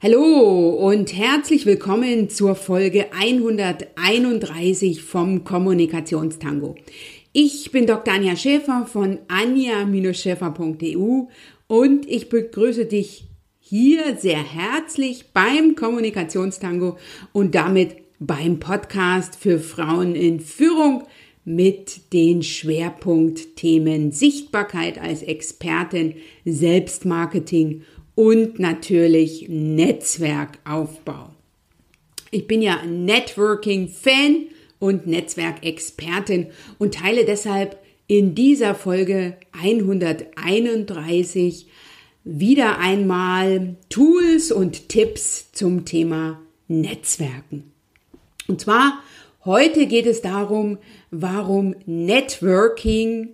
Hallo und herzlich willkommen zur Folge 131 vom Kommunikationstango. Ich bin Dr. Anja Schäfer von anja-schäfer.eu und ich begrüße dich hier sehr herzlich beim Kommunikationstango und damit beim Podcast für Frauen in Führung mit den Schwerpunktthemen Sichtbarkeit als Expertin, Selbstmarketing und natürlich Netzwerkaufbau. Ich bin ja Networking-Fan und Netzwerkexpertin und teile deshalb in dieser Folge 131 wieder einmal Tools und Tipps zum Thema Netzwerken. Und zwar heute geht es darum, warum Networking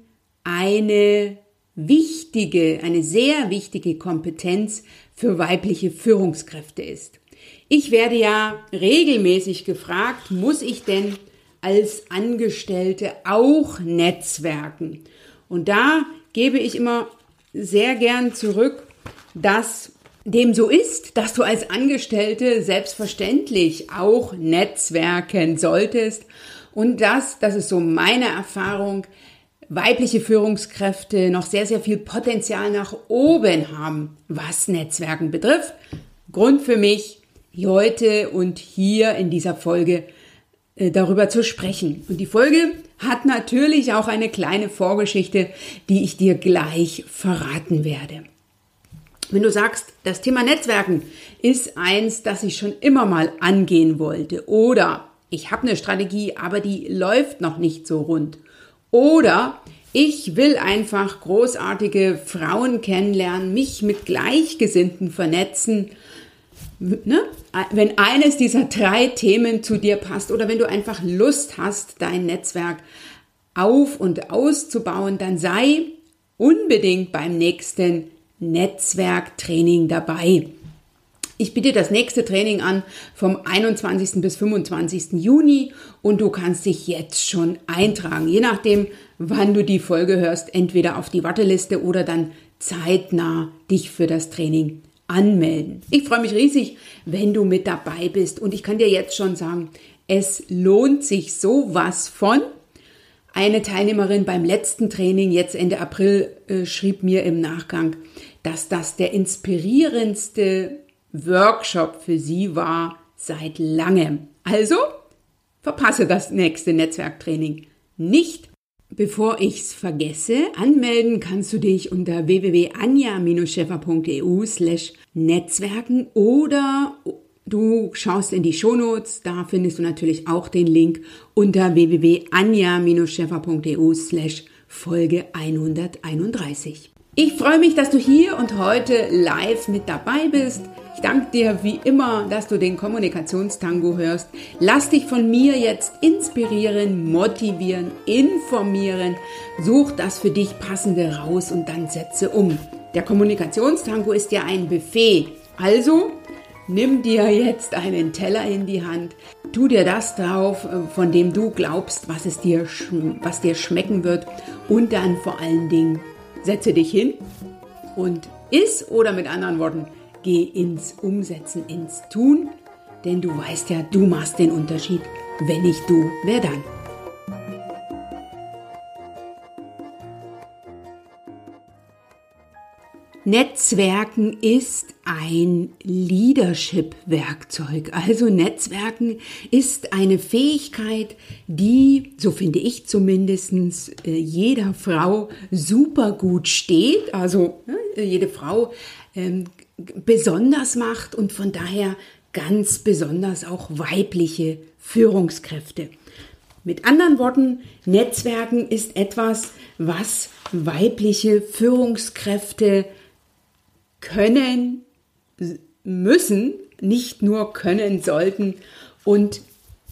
eine wichtige, eine sehr wichtige Kompetenz für weibliche Führungskräfte ist. Ich werde ja regelmäßig gefragt, muss ich denn als Angestellte auch netzwerken? Und da gebe ich immer sehr gern zurück, dass dem so ist, dass du als Angestellte selbstverständlich auch netzwerken solltest und dass, das ist so meine Erfahrung, weibliche Führungskräfte noch sehr, sehr viel Potenzial nach oben haben, was Netzwerken betrifft. Grund für mich, heute und hier in dieser Folge äh, darüber zu sprechen. Und die Folge hat natürlich auch eine kleine Vorgeschichte, die ich dir gleich verraten werde. Wenn du sagst, das Thema Netzwerken ist eins, das ich schon immer mal angehen wollte oder ich habe eine Strategie, aber die läuft noch nicht so rund oder ich will einfach großartige Frauen kennenlernen, mich mit Gleichgesinnten vernetzen. Ne? Wenn eines dieser drei Themen zu dir passt oder wenn du einfach Lust hast, dein Netzwerk auf und auszubauen, dann sei unbedingt beim nächsten Netzwerktraining dabei. Ich biete das nächste Training an vom 21. bis 25. Juni und du kannst dich jetzt schon eintragen, je nachdem, wann du die Folge hörst, entweder auf die Warteliste oder dann zeitnah dich für das Training anmelden. Ich freue mich riesig, wenn du mit dabei bist und ich kann dir jetzt schon sagen, es lohnt sich sowas von. Eine Teilnehmerin beim letzten Training, jetzt Ende April, äh, schrieb mir im Nachgang, dass das der inspirierendste Workshop für Sie war seit langem. Also verpasse das nächste Netzwerktraining nicht. Bevor ich's vergesse, anmelden kannst du dich unter www.anja-scheffer.eu slash Netzwerken oder du schaust in die Shownotes, da findest du natürlich auch den Link unter www.anja-scheffer.eu slash Folge 131. Ich freue mich, dass du hier und heute live mit dabei bist. Ich danke dir wie immer, dass du den Kommunikationstango hörst. Lass dich von mir jetzt inspirieren, motivieren, informieren. Such das für dich passende raus und dann setze um. Der Kommunikationstango ist ja ein Buffet. Also nimm dir jetzt einen Teller in die Hand. Tu dir das drauf, von dem du glaubst, was es dir, was dir schmecken wird. Und dann vor allen Dingen setze dich hin und iss oder mit anderen Worten, Geh ins Umsetzen, ins Tun, denn du weißt ja, du machst den Unterschied. Wenn nicht du, wer dann? Netzwerken ist ein Leadership-Werkzeug. Also Netzwerken ist eine Fähigkeit, die, so finde ich zumindest, äh, jeder Frau super gut steht. Also jede Frau ähm, besonders macht und von daher ganz besonders auch weibliche Führungskräfte. Mit anderen Worten, Netzwerken ist etwas, was weibliche Führungskräfte können, müssen, nicht nur können sollten. Und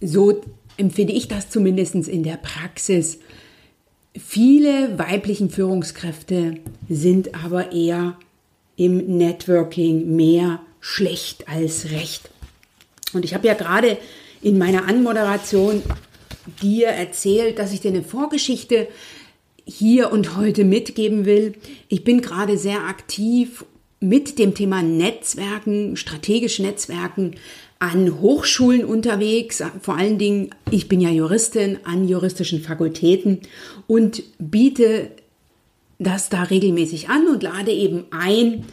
so empfinde ich das zumindest in der Praxis. Viele weiblichen Führungskräfte sind aber eher im Networking mehr schlecht als recht. Und ich habe ja gerade in meiner Anmoderation dir erzählt, dass ich dir eine Vorgeschichte hier und heute mitgeben will. Ich bin gerade sehr aktiv mit dem Thema Netzwerken, strategische Netzwerken an Hochschulen unterwegs, vor allen Dingen, ich bin ja Juristin, an juristischen Fakultäten und biete das da regelmäßig an und lade eben ein,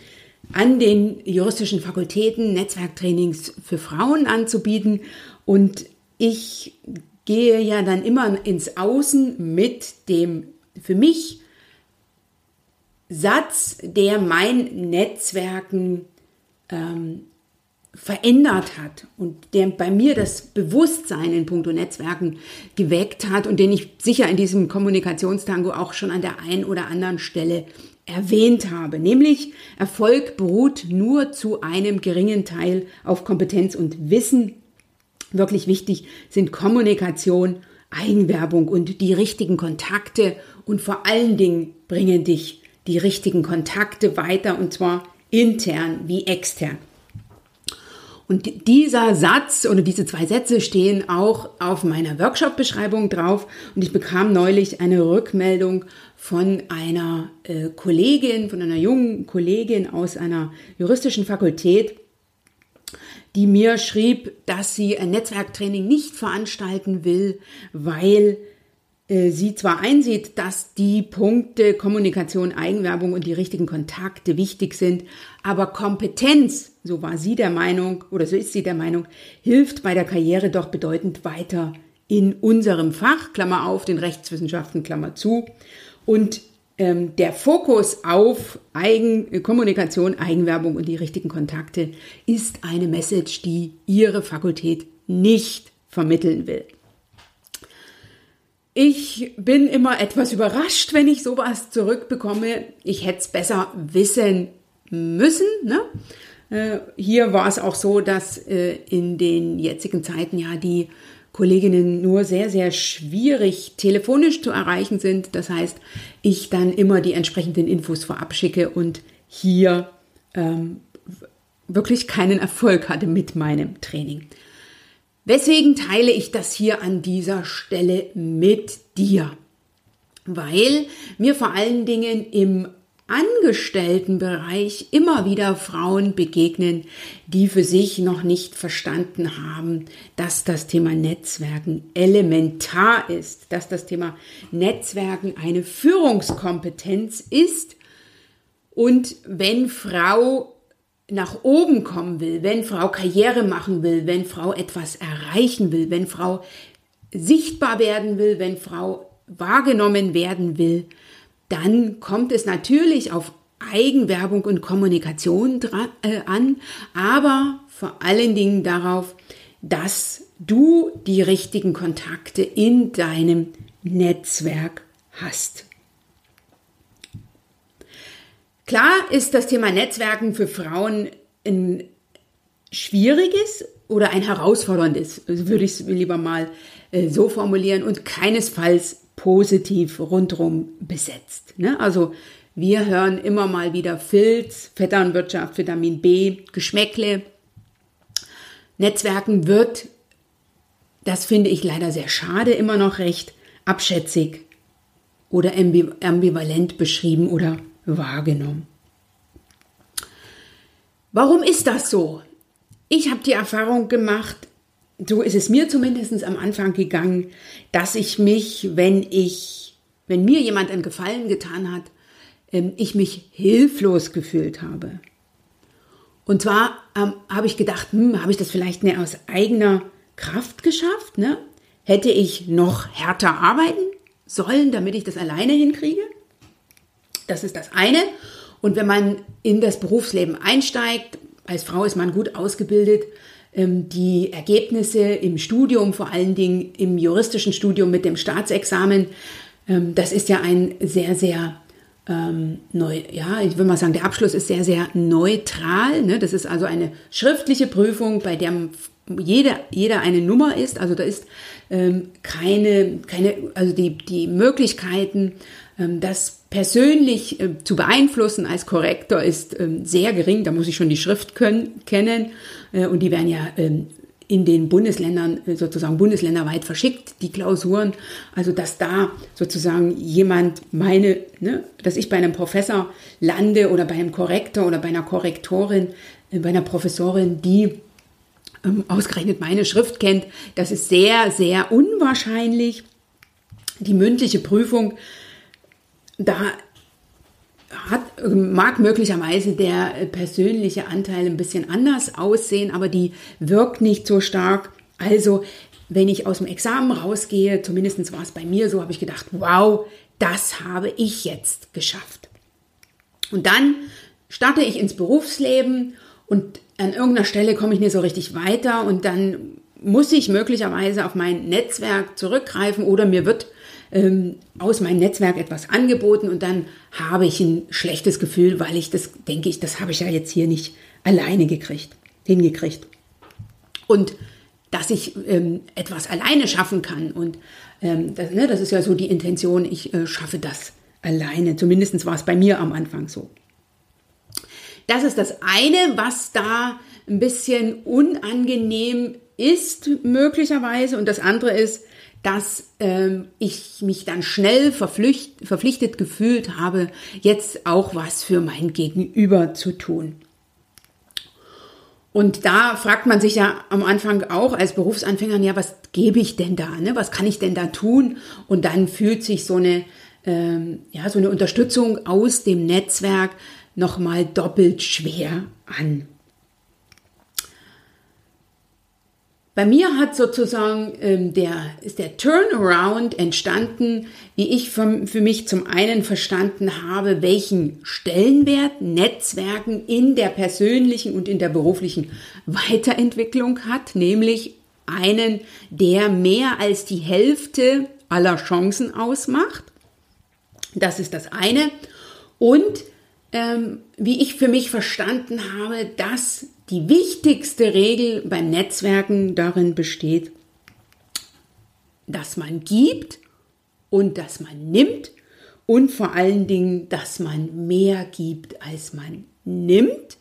an den juristischen Fakultäten Netzwerktrainings für Frauen anzubieten. Und ich gehe ja dann immer ins Außen mit dem für mich Satz, der mein Netzwerken ähm, verändert hat und der bei mir das Bewusstsein in puncto Netzwerken geweckt hat und den ich sicher in diesem Kommunikationstango auch schon an der einen oder anderen Stelle erwähnt habe, nämlich Erfolg beruht nur zu einem geringen Teil auf Kompetenz und Wissen. Wirklich wichtig sind Kommunikation, Eigenwerbung und die richtigen Kontakte und vor allen Dingen bringen dich die richtigen Kontakte weiter und zwar intern wie extern. Und dieser Satz oder diese zwei Sätze stehen auch auf meiner Workshop-Beschreibung drauf. Und ich bekam neulich eine Rückmeldung von einer äh, Kollegin, von einer jungen Kollegin aus einer juristischen Fakultät, die mir schrieb, dass sie ein Netzwerktraining nicht veranstalten will, weil sie zwar einsieht, dass die Punkte Kommunikation, Eigenwerbung und die richtigen Kontakte wichtig sind, aber Kompetenz, so war sie der Meinung oder so ist sie der Meinung, hilft bei der Karriere doch bedeutend weiter in unserem Fach, Klammer auf, den Rechtswissenschaften, Klammer zu. Und ähm, der Fokus auf Eigen, Kommunikation, Eigenwerbung und die richtigen Kontakte ist eine Message, die Ihre Fakultät nicht vermitteln will. Ich bin immer etwas überrascht, wenn ich sowas zurückbekomme. Ich hätte es besser wissen müssen. Ne? Äh, hier war es auch so, dass äh, in den jetzigen Zeiten ja die Kolleginnen nur sehr, sehr schwierig telefonisch zu erreichen sind. Das heißt, ich dann immer die entsprechenden Infos vorab schicke und hier ähm, wirklich keinen Erfolg hatte mit meinem Training. Weswegen teile ich das hier an dieser Stelle mit dir? Weil mir vor allen Dingen im Angestelltenbereich immer wieder Frauen begegnen, die für sich noch nicht verstanden haben, dass das Thema Netzwerken elementar ist, dass das Thema Netzwerken eine Führungskompetenz ist. Und wenn Frau nach oben kommen will, wenn Frau Karriere machen will, wenn Frau etwas erreichen will, wenn Frau sichtbar werden will, wenn Frau wahrgenommen werden will, dann kommt es natürlich auf Eigenwerbung und Kommunikation dran, äh, an, aber vor allen Dingen darauf, dass du die richtigen Kontakte in deinem Netzwerk hast. Klar ist das Thema Netzwerken für Frauen ein schwieriges oder ein herausforderndes, würde ich es lieber mal äh, so formulieren, und keinesfalls positiv rundrum besetzt. Ne? Also wir hören immer mal wieder Filz, Vetternwirtschaft, Vitamin B, Geschmäckle. Netzwerken wird, das finde ich leider sehr schade, immer noch recht abschätzig oder ambivalent beschrieben oder wahrgenommen. Warum ist das so? Ich habe die Erfahrung gemacht, so ist es mir zumindest am Anfang gegangen, dass ich mich, wenn ich, wenn mir jemand einen Gefallen getan hat, ähm, ich mich hilflos gefühlt habe. Und zwar ähm, habe ich gedacht, hm, habe ich das vielleicht nicht aus eigener Kraft geschafft? Ne? Hätte ich noch härter arbeiten sollen, damit ich das alleine hinkriege? Das ist das eine. Und wenn man in das Berufsleben einsteigt, als Frau ist man gut ausgebildet, ähm, die Ergebnisse im Studium, vor allen Dingen im juristischen Studium mit dem Staatsexamen, ähm, das ist ja ein sehr, sehr ähm, neu, ja, ich würde mal sagen, der Abschluss ist sehr, sehr neutral. Ne? Das ist also eine schriftliche Prüfung, bei der jeder, jeder eine Nummer ist. Also da ist ähm, keine, keine, also die, die Möglichkeiten, ähm, das persönlich äh, zu beeinflussen als Korrektor ist ähm, sehr gering. Da muss ich schon die Schrift können, kennen. Äh, und die werden ja ähm, in den Bundesländern äh, sozusagen bundesländerweit verschickt, die Klausuren. Also dass da sozusagen jemand meine, ne, dass ich bei einem Professor lande oder bei einem Korrektor oder bei einer Korrektorin, äh, bei einer Professorin, die ähm, ausgerechnet meine Schrift kennt, das ist sehr, sehr unwahrscheinlich. Die mündliche Prüfung, da hat, mag möglicherweise der persönliche Anteil ein bisschen anders aussehen, aber die wirkt nicht so stark. Also, wenn ich aus dem Examen rausgehe, zumindest war es bei mir so, habe ich gedacht, wow, das habe ich jetzt geschafft. Und dann starte ich ins Berufsleben und an irgendeiner Stelle komme ich nicht so richtig weiter und dann muss ich möglicherweise auf mein Netzwerk zurückgreifen oder mir wird ähm, aus meinem Netzwerk etwas angeboten und dann habe ich ein schlechtes Gefühl, weil ich das, denke ich, das habe ich ja jetzt hier nicht alleine gekriegt, hingekriegt. Und dass ich ähm, etwas alleine schaffen kann und ähm, das, ne, das ist ja so die Intention, ich äh, schaffe das alleine. Zumindest war es bei mir am Anfang so. Das ist das eine, was da ein bisschen unangenehm ist, möglicherweise. Und das andere ist, dass ähm, ich mich dann schnell verpflicht, verpflichtet gefühlt habe, jetzt auch was für mein Gegenüber zu tun. Und da fragt man sich ja am Anfang auch als Berufsanfänger, ja, was gebe ich denn da? Ne? Was kann ich denn da tun? Und dann fühlt sich so eine, ähm, ja, so eine Unterstützung aus dem Netzwerk nochmal doppelt schwer an. Bei mir hat sozusagen ähm, der, ist der Turnaround entstanden, wie ich für, für mich zum einen verstanden habe, welchen Stellenwert Netzwerken in der persönlichen und in der beruflichen Weiterentwicklung hat, nämlich einen, der mehr als die Hälfte aller Chancen ausmacht. Das ist das eine. Und ähm, wie ich für mich verstanden habe, dass die wichtigste Regel beim Netzwerken darin besteht, dass man gibt und dass man nimmt und vor allen Dingen, dass man mehr gibt, als man nimmt.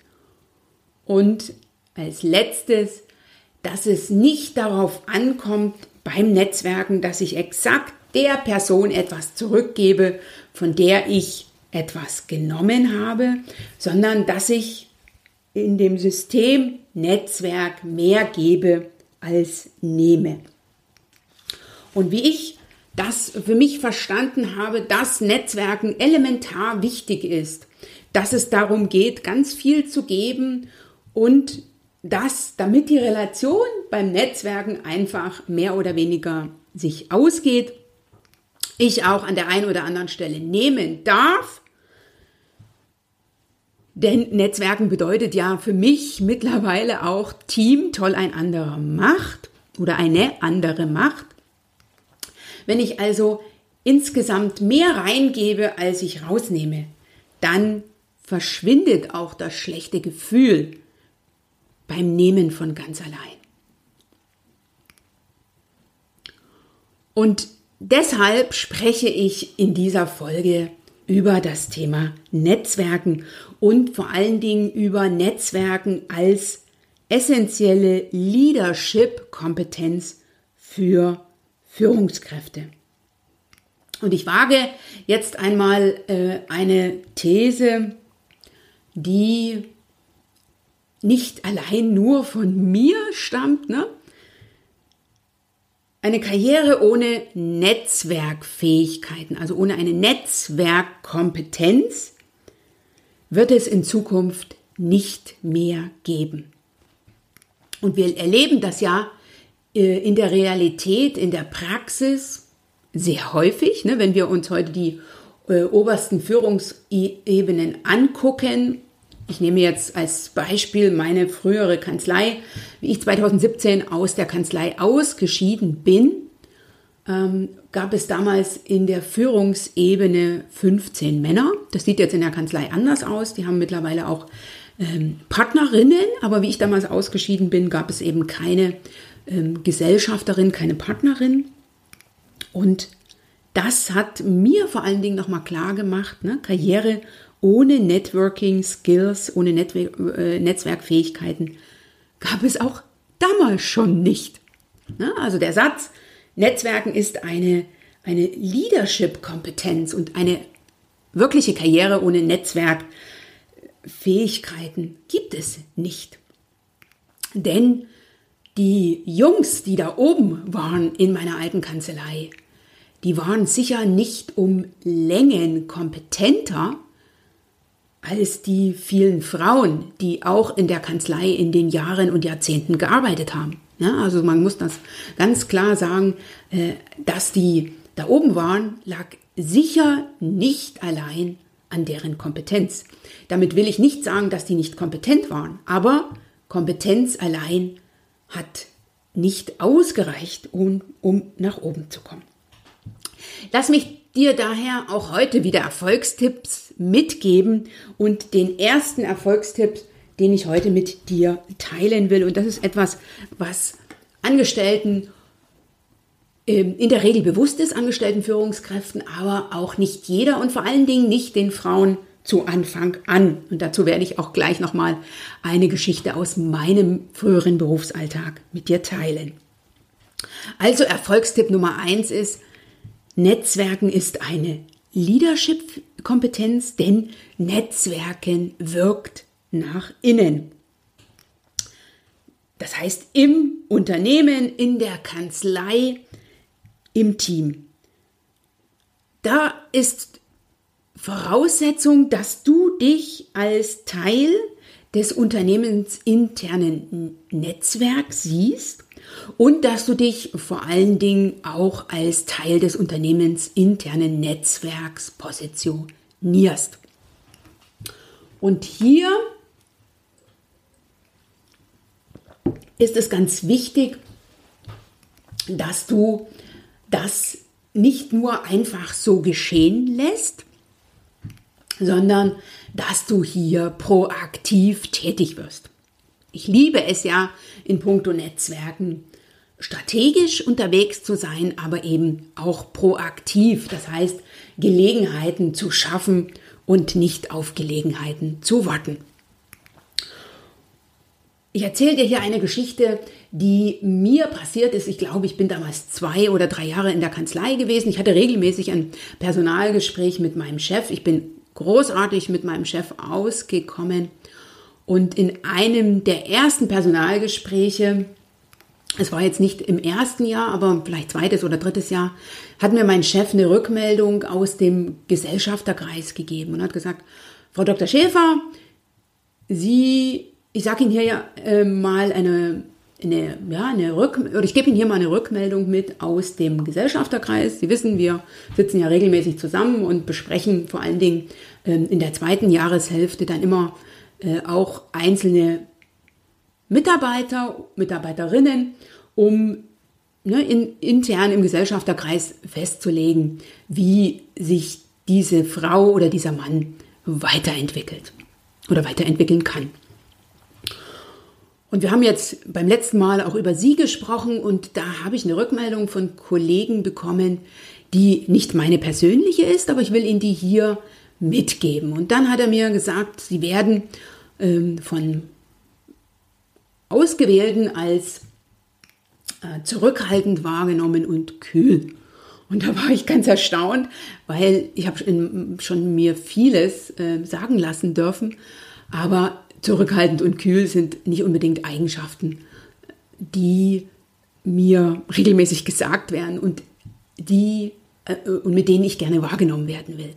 Und als letztes, dass es nicht darauf ankommt beim Netzwerken, dass ich exakt der Person etwas zurückgebe, von der ich etwas genommen habe, sondern dass ich in dem System Netzwerk mehr gebe als nehme. Und wie ich das für mich verstanden habe, dass Netzwerken elementar wichtig ist, dass es darum geht, ganz viel zu geben und dass, damit die Relation beim Netzwerken einfach mehr oder weniger sich ausgeht, ich auch an der einen oder anderen Stelle nehmen darf. Denn Netzwerken bedeutet ja für mich mittlerweile auch Team, toll ein anderer macht oder eine andere Macht. Wenn ich also insgesamt mehr reingebe, als ich rausnehme, dann verschwindet auch das schlechte Gefühl beim Nehmen von ganz allein. Und Deshalb spreche ich in dieser Folge über das Thema Netzwerken und vor allen Dingen über Netzwerken als essentielle Leadership-Kompetenz für Führungskräfte. Und ich wage jetzt einmal äh, eine These, die nicht allein nur von mir stammt, ne? Eine Karriere ohne Netzwerkfähigkeiten, also ohne eine Netzwerkkompetenz, wird es in Zukunft nicht mehr geben. Und wir erleben das ja äh, in der Realität, in der Praxis sehr häufig, ne, wenn wir uns heute die äh, obersten Führungsebenen angucken, ich nehme jetzt als Beispiel meine frühere Kanzlei. Wie ich 2017 aus der Kanzlei ausgeschieden bin, ähm, gab es damals in der Führungsebene 15 Männer. Das sieht jetzt in der Kanzlei anders aus. Die haben mittlerweile auch ähm, Partnerinnen, aber wie ich damals ausgeschieden bin, gab es eben keine ähm, Gesellschafterin, keine Partnerin. Und das hat mir vor allen Dingen nochmal klar gemacht, ne? Karriere ohne Networking Skills, ohne äh, Netzwerkfähigkeiten gab es auch damals schon nicht. Also der Satz, Netzwerken ist eine, eine Leadership-Kompetenz und eine wirkliche Karriere ohne Netzwerkfähigkeiten gibt es nicht. Denn die Jungs, die da oben waren in meiner alten Kanzlei, die waren sicher nicht um Längen kompetenter als die vielen Frauen, die auch in der Kanzlei in den Jahren und Jahrzehnten gearbeitet haben. Ja, also man muss das ganz klar sagen, äh, dass die da oben waren, lag sicher nicht allein an deren Kompetenz. Damit will ich nicht sagen, dass die nicht kompetent waren, aber Kompetenz allein hat nicht ausgereicht, um, um nach oben zu kommen. Lass mich dir daher auch heute wieder Erfolgstipps mitgeben und den ersten Erfolgstipp, den ich heute mit dir teilen will. Und das ist etwas, was Angestellten ähm, in der Regel bewusst ist, Angestellten Führungskräften, aber auch nicht jeder und vor allen Dingen nicht den Frauen zu Anfang an. Und dazu werde ich auch gleich nochmal eine Geschichte aus meinem früheren Berufsalltag mit dir teilen. Also Erfolgstipp Nummer eins ist, Netzwerken ist eine Leadership-Kompetenz, denn Netzwerken wirkt nach innen. Das heißt im Unternehmen, in der Kanzlei, im Team. Da ist Voraussetzung, dass du dich als Teil des unternehmensinternen Netzwerks siehst und dass du dich vor allen Dingen auch als Teil des unternehmensinternen Netzwerks positionierst. Und hier ist es ganz wichtig, dass du das nicht nur einfach so geschehen lässt, sondern dass du hier proaktiv tätig wirst. Ich liebe es ja in puncto Netzwerken strategisch unterwegs zu sein, aber eben auch proaktiv, das heißt Gelegenheiten zu schaffen und nicht auf Gelegenheiten zu warten. Ich erzähle dir hier eine Geschichte, die mir passiert ist. Ich glaube, ich bin damals zwei oder drei Jahre in der Kanzlei gewesen. Ich hatte regelmäßig ein Personalgespräch mit meinem Chef. Ich bin großartig mit meinem Chef ausgekommen. Und in einem der ersten Personalgespräche, es war jetzt nicht im ersten Jahr, aber vielleicht zweites oder drittes Jahr, hat mir mein Chef eine Rückmeldung aus dem Gesellschafterkreis gegeben und hat gesagt, Frau Dr. Schäfer, Sie, ich sage Ihnen hier ja äh, mal eine eine, ja, eine Rück oder ich gebe Ihnen hier mal eine Rückmeldung mit aus dem Gesellschafterkreis. Sie wissen, wir sitzen ja regelmäßig zusammen und besprechen vor allen Dingen ähm, in der zweiten Jahreshälfte dann immer äh, auch einzelne Mitarbeiter, Mitarbeiterinnen, um ne, in, intern im Gesellschafterkreis festzulegen, wie sich diese Frau oder dieser Mann weiterentwickelt oder weiterentwickeln kann. Und wir haben jetzt beim letzten Mal auch über Sie gesprochen und da habe ich eine Rückmeldung von Kollegen bekommen, die nicht meine persönliche ist, aber ich will Ihnen die hier mitgeben. Und dann hat er mir gesagt, Sie werden ähm, von Ausgewählten als äh, zurückhaltend wahrgenommen und kühl. Und da war ich ganz erstaunt, weil ich habe schon mir vieles äh, sagen lassen dürfen, aber zurückhaltend und kühl sind nicht unbedingt Eigenschaften, die mir regelmäßig gesagt werden und die äh, und mit denen ich gerne wahrgenommen werden will.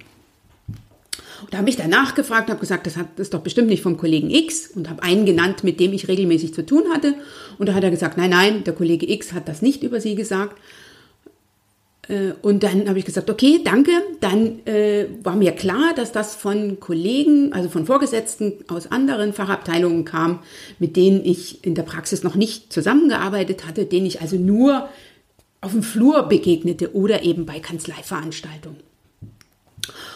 Und da habe ich danach gefragt, habe gesagt, das, ist doch bestimmt nicht vom Kollegen X und habe einen genannt, mit dem ich regelmäßig zu tun hatte. Und da hat er gesagt, nein, nein, der Kollege X hat das nicht über Sie gesagt, äh, und dann habe ich gesagt, okay, danke. Dann äh, war mir klar, dass das von Kollegen, also von Vorgesetzten aus anderen Fachabteilungen kam, mit denen ich in der Praxis noch nicht zusammengearbeitet hatte, denen ich also nur auf dem Flur begegnete oder eben bei Kanzleiveranstaltungen.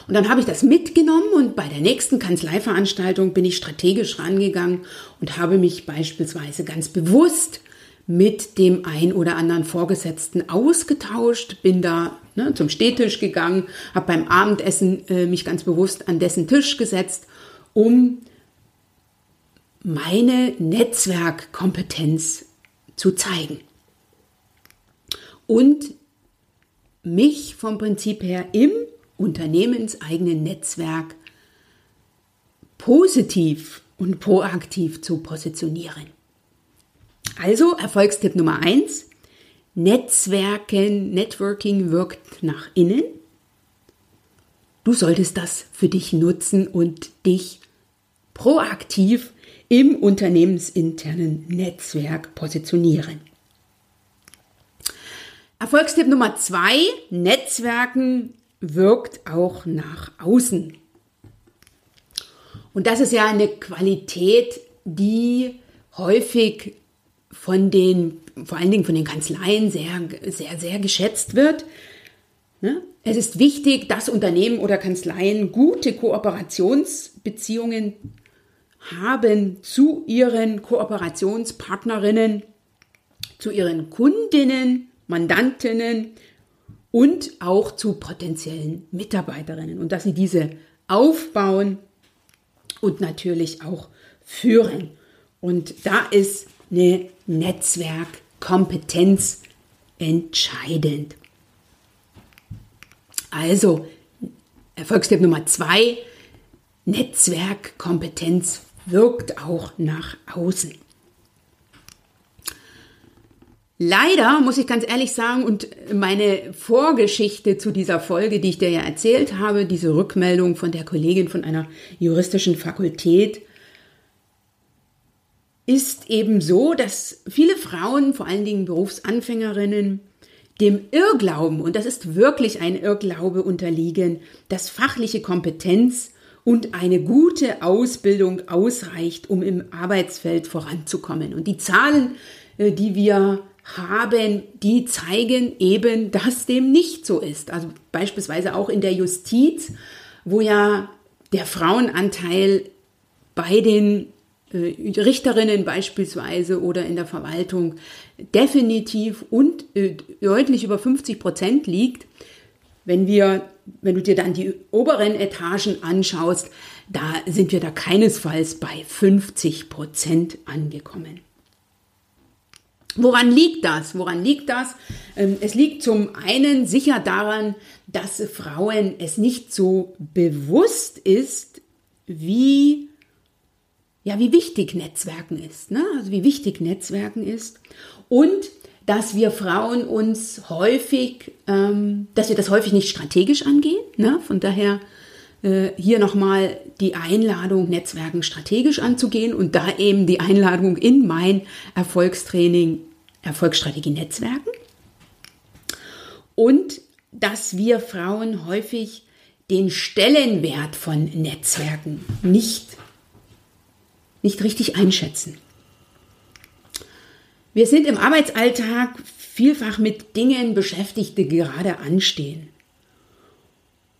Und dann habe ich das mitgenommen und bei der nächsten Kanzleiveranstaltung bin ich strategisch rangegangen und habe mich beispielsweise ganz bewusst mit dem ein oder anderen Vorgesetzten ausgetauscht, bin da ne, zum Stehtisch gegangen, habe beim Abendessen äh, mich ganz bewusst an dessen Tisch gesetzt, um meine Netzwerkkompetenz zu zeigen. Und mich vom Prinzip her im unternehmenseigenen Netzwerk positiv und proaktiv zu positionieren. Also Erfolgstipp Nummer eins: Netzwerken, Networking wirkt nach innen. Du solltest das für dich nutzen und dich proaktiv im unternehmensinternen Netzwerk positionieren. Erfolgstipp Nummer zwei, Netzwerken wirkt auch nach außen. Und das ist ja eine Qualität, die häufig von den, vor allen Dingen von den Kanzleien sehr, sehr, sehr geschätzt wird. Ne? Es ist wichtig, dass Unternehmen oder Kanzleien gute Kooperationsbeziehungen haben zu ihren Kooperationspartnerinnen, zu ihren Kundinnen, Mandantinnen und auch zu potenziellen Mitarbeiterinnen und dass sie diese aufbauen und natürlich auch führen. Und da ist eine Netzwerkkompetenz entscheidend. Also, Erfolgstipp Nummer zwei, Netzwerkkompetenz wirkt auch nach außen. Leider muss ich ganz ehrlich sagen, und meine Vorgeschichte zu dieser Folge, die ich dir ja erzählt habe, diese Rückmeldung von der Kollegin von einer juristischen Fakultät, ist eben so, dass viele Frauen, vor allen Dingen Berufsanfängerinnen, dem Irrglauben, und das ist wirklich ein Irrglaube unterliegen, dass fachliche Kompetenz und eine gute Ausbildung ausreicht, um im Arbeitsfeld voranzukommen. Und die Zahlen, äh, die wir haben, die zeigen eben, dass dem nicht so ist. Also beispielsweise auch in der Justiz, wo ja der Frauenanteil bei den äh, Richterinnen beispielsweise oder in der Verwaltung definitiv und äh, deutlich über 50 Prozent liegt. Wenn wir, wenn du dir dann die oberen Etagen anschaust, da sind wir da keinesfalls bei 50 Prozent angekommen. Woran liegt das? Woran liegt das? Ähm, es liegt zum einen sicher daran, dass Frauen es nicht so bewusst ist, wie ja, wie wichtig Netzwerken ist, ne? also wie wichtig Netzwerken ist und dass wir Frauen uns häufig, ähm, dass wir das häufig nicht strategisch angehen. Ne? Von daher hier nochmal die Einladung, Netzwerken strategisch anzugehen und da eben die Einladung in mein Erfolgstraining Erfolgsstrategie Netzwerken. Und dass wir Frauen häufig den Stellenwert von Netzwerken nicht nicht richtig einschätzen. Wir sind im Arbeitsalltag vielfach mit Dingen beschäftigt, die gerade anstehen.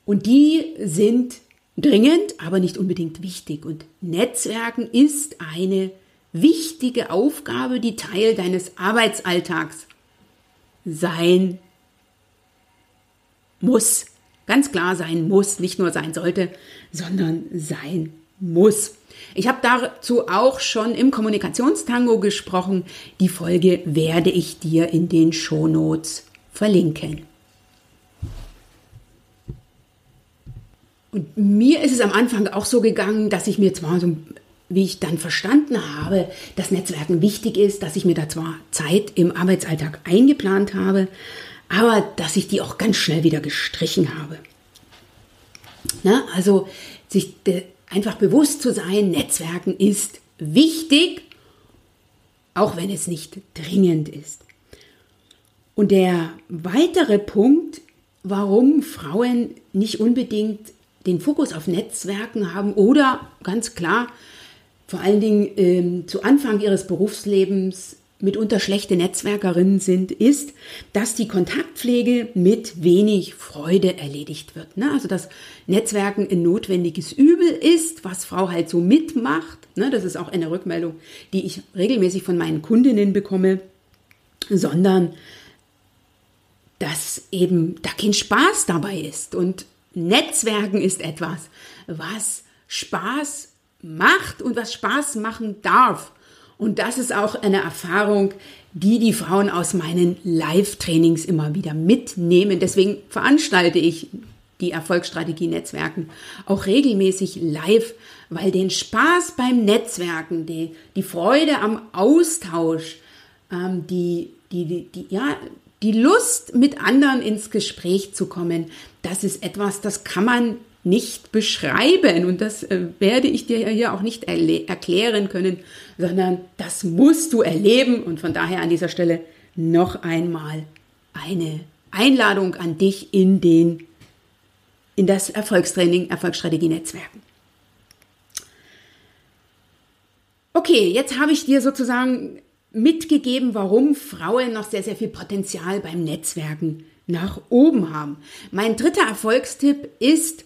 Und die sind dringend, aber nicht unbedingt wichtig. Und Netzwerken ist eine wichtige Aufgabe, die Teil deines Arbeitsalltags sein muss. Ganz klar sein muss, nicht nur sein sollte, sondern sein muss. Ich habe dazu auch schon im Kommunikationstango gesprochen. Die Folge werde ich dir in den Shownotes verlinken. Und mir ist es am Anfang auch so gegangen, dass ich mir zwar so, wie ich dann verstanden habe, dass Netzwerken wichtig ist, dass ich mir da zwar Zeit im Arbeitsalltag eingeplant habe, aber dass ich die auch ganz schnell wieder gestrichen habe. Na, also sich einfach bewusst zu sein, Netzwerken ist wichtig, auch wenn es nicht dringend ist. Und der weitere Punkt, warum Frauen nicht unbedingt den Fokus auf Netzwerken haben oder ganz klar vor allen Dingen ähm, zu Anfang ihres Berufslebens mitunter schlechte Netzwerkerinnen sind, ist, dass die Kontaktpflege mit wenig Freude erledigt wird. Ne? Also dass Netzwerken ein notwendiges Übel ist, was Frau halt so mitmacht. Ne? Das ist auch eine Rückmeldung, die ich regelmäßig von meinen Kundinnen bekomme, sondern dass eben da kein Spaß dabei ist. Und Netzwerken ist etwas, was Spaß macht und was Spaß machen darf. Und das ist auch eine Erfahrung, die die Frauen aus meinen Live-Trainings immer wieder mitnehmen. Deswegen veranstalte ich die Erfolgsstrategie-Netzwerken auch regelmäßig live, weil den Spaß beim Netzwerken, die, die Freude am Austausch, ähm, die, die, die, die, ja, die Lust, mit anderen ins Gespräch zu kommen, das ist etwas, das kann man nicht beschreiben und das äh, werde ich dir hier auch nicht erklären können, sondern das musst du erleben und von daher an dieser Stelle noch einmal eine Einladung an dich in den in das Erfolgstraining Erfolgsstrategie Netzwerken. Okay, jetzt habe ich dir sozusagen mitgegeben, warum Frauen noch sehr, sehr viel Potenzial beim Netzwerken nach oben haben. Mein dritter Erfolgstipp ist,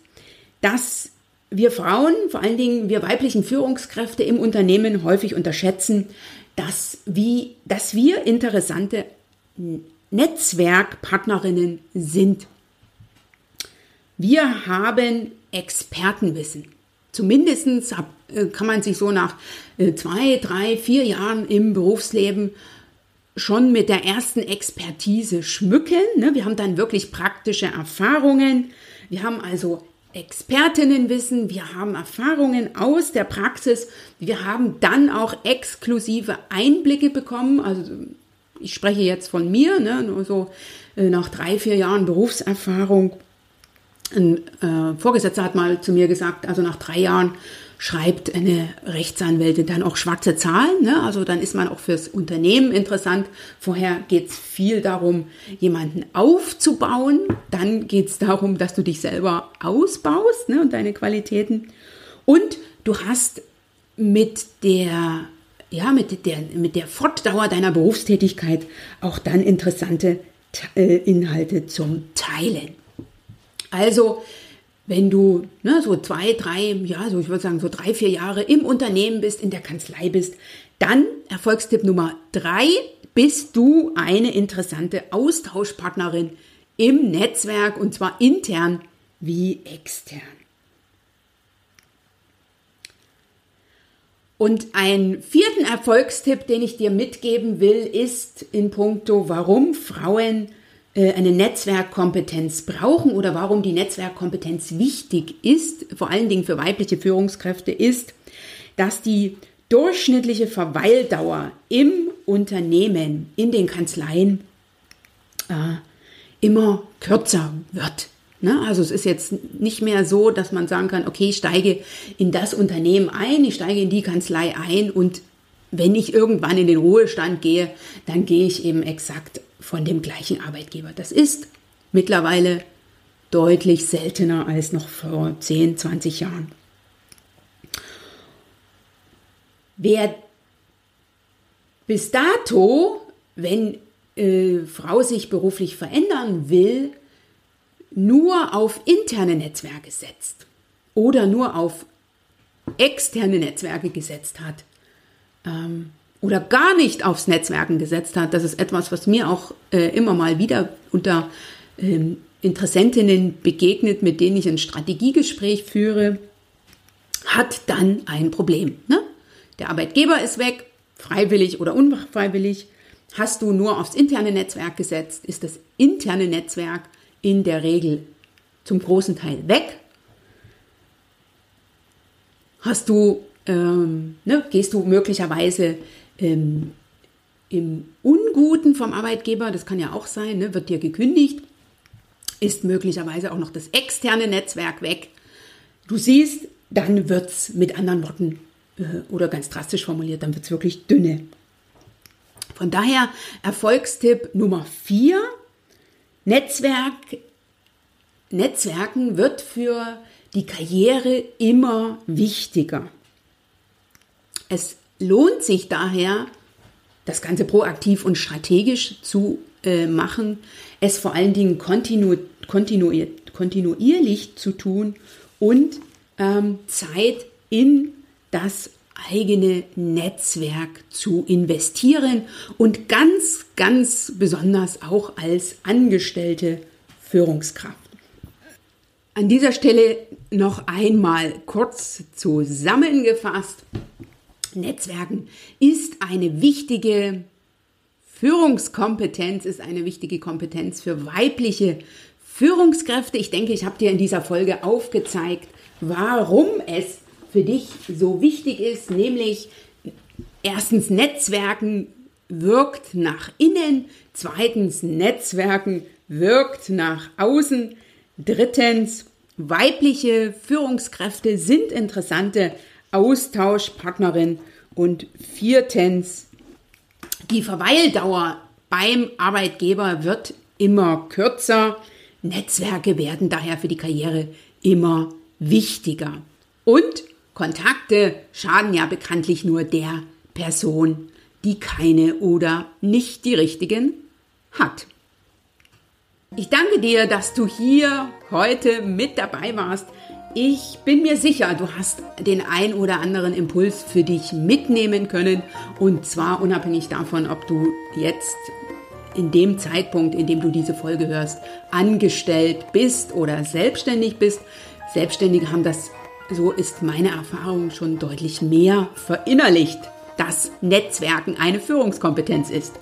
dass wir Frauen, vor allen Dingen wir weiblichen Führungskräfte im Unternehmen häufig unterschätzen, dass, wie, dass wir interessante Netzwerkpartnerinnen sind. Wir haben Expertenwissen. Zumindest äh, kann man sich so nach äh, zwei, drei, vier Jahren im Berufsleben schon mit der ersten Expertise schmücken. Ne? Wir haben dann wirklich praktische Erfahrungen. Wir haben also Expertinnenwissen, wir haben Erfahrungen aus der Praxis, wir haben dann auch exklusive Einblicke bekommen. Also ich spreche jetzt von mir, ne? nur so äh, nach drei, vier Jahren Berufserfahrung. Ein äh, Vorgesetzter hat mal zu mir gesagt, also nach drei Jahren schreibt eine Rechtsanwältin dann auch schwarze Zahlen. Ne? Also dann ist man auch fürs Unternehmen interessant. Vorher geht es viel darum, jemanden aufzubauen. Dann geht es darum, dass du dich selber ausbaust ne? und deine Qualitäten. Und du hast mit der, ja, mit der, mit der Fortdauer deiner Berufstätigkeit auch dann interessante äh, Inhalte zum Teilen. Also wenn du ne, so zwei, drei, ja, so ich würde sagen so drei, vier Jahre im Unternehmen bist, in der Kanzlei bist, dann Erfolgstipp Nummer drei, bist du eine interessante Austauschpartnerin im Netzwerk und zwar intern wie extern. Und einen vierten Erfolgstipp, den ich dir mitgeben will, ist in puncto, warum Frauen eine Netzwerkkompetenz brauchen oder warum die Netzwerkkompetenz wichtig ist, vor allen Dingen für weibliche Führungskräfte, ist, dass die durchschnittliche Verweildauer im Unternehmen, in den Kanzleien, äh, immer kürzer wird. Ne? Also es ist jetzt nicht mehr so, dass man sagen kann, okay, ich steige in das Unternehmen ein, ich steige in die Kanzlei ein und wenn ich irgendwann in den Ruhestand gehe, dann gehe ich eben exakt von dem gleichen Arbeitgeber. Das ist mittlerweile deutlich seltener als noch vor 10, 20 Jahren. Wer bis dato, wenn äh, Frau sich beruflich verändern will, nur auf interne Netzwerke setzt oder nur auf externe Netzwerke gesetzt hat, ähm, oder gar nicht aufs Netzwerken gesetzt hat, das ist etwas, was mir auch äh, immer mal wieder unter ähm, Interessentinnen begegnet, mit denen ich ein Strategiegespräch führe, hat dann ein Problem. Ne? Der Arbeitgeber ist weg, freiwillig oder unfreiwillig. Hast du nur aufs interne Netzwerk gesetzt, ist das interne Netzwerk in der Regel zum großen Teil weg. Hast du, ähm, ne, gehst du möglicherweise ähm, im Unguten vom Arbeitgeber, das kann ja auch sein, ne, wird dir gekündigt, ist möglicherweise auch noch das externe Netzwerk weg. Du siehst, dann wird es mit anderen Worten äh, oder ganz drastisch formuliert, dann wird es wirklich dünne. Von daher Erfolgstipp Nummer 4, Netzwerk, Netzwerken wird für die Karriere immer wichtiger. Es lohnt sich daher, das Ganze proaktiv und strategisch zu äh, machen, es vor allen Dingen kontinu kontinuier kontinuierlich zu tun und ähm, Zeit in das eigene Netzwerk zu investieren und ganz, ganz besonders auch als angestellte Führungskraft. An dieser Stelle noch einmal kurz zusammengefasst. Netzwerken ist eine wichtige Führungskompetenz, ist eine wichtige Kompetenz für weibliche Führungskräfte. Ich denke, ich habe dir in dieser Folge aufgezeigt, warum es für dich so wichtig ist, nämlich erstens Netzwerken wirkt nach innen, zweitens Netzwerken wirkt nach außen, drittens weibliche Führungskräfte sind interessante Austauschpartnerin und viertens die Verweildauer beim Arbeitgeber wird immer kürzer. Netzwerke werden daher für die Karriere immer wichtiger. Und Kontakte schaden ja bekanntlich nur der Person, die keine oder nicht die richtigen hat. Ich danke dir, dass du hier heute mit dabei warst. Ich bin mir sicher, du hast den ein oder anderen Impuls für dich mitnehmen können und zwar unabhängig davon, ob du jetzt in dem Zeitpunkt, in dem du diese Folge hörst, angestellt bist oder selbstständig bist. Selbstständige haben das, so ist meine Erfahrung, schon deutlich mehr verinnerlicht, dass Netzwerken eine Führungskompetenz ist.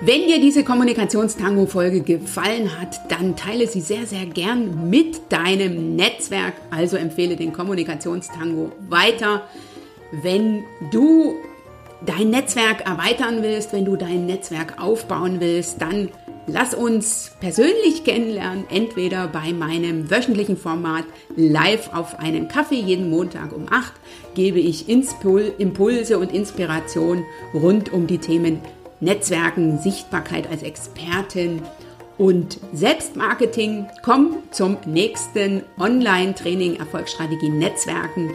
Wenn dir diese Kommunikationstango-Folge gefallen hat, dann teile sie sehr, sehr gern mit deinem Netzwerk. Also empfehle den Kommunikationstango weiter. Wenn du dein Netzwerk erweitern willst, wenn du dein Netzwerk aufbauen willst, dann lass uns persönlich kennenlernen, entweder bei meinem wöchentlichen Format live auf einen Kaffee jeden Montag um 8 gebe ich Impulse und Inspiration rund um die Themen Netzwerken, Sichtbarkeit als Expertin und Selbstmarketing. Komm zum nächsten Online-Training Erfolgsstrategie Netzwerken.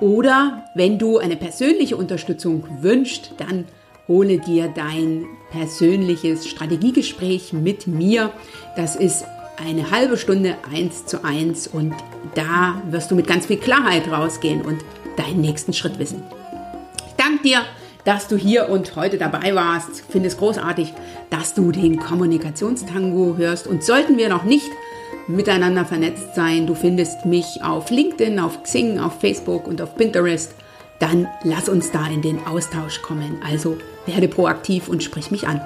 Oder wenn du eine persönliche Unterstützung wünschst, dann hole dir dein persönliches Strategiegespräch mit mir. Das ist eine halbe Stunde eins zu eins und da wirst du mit ganz viel Klarheit rausgehen und deinen nächsten Schritt wissen. Ich danke dir dass du hier und heute dabei warst. Ich finde es großartig, dass du den Kommunikationstango hörst. Und sollten wir noch nicht miteinander vernetzt sein, du findest mich auf LinkedIn, auf Xing, auf Facebook und auf Pinterest, dann lass uns da in den Austausch kommen. Also werde proaktiv und sprich mich an.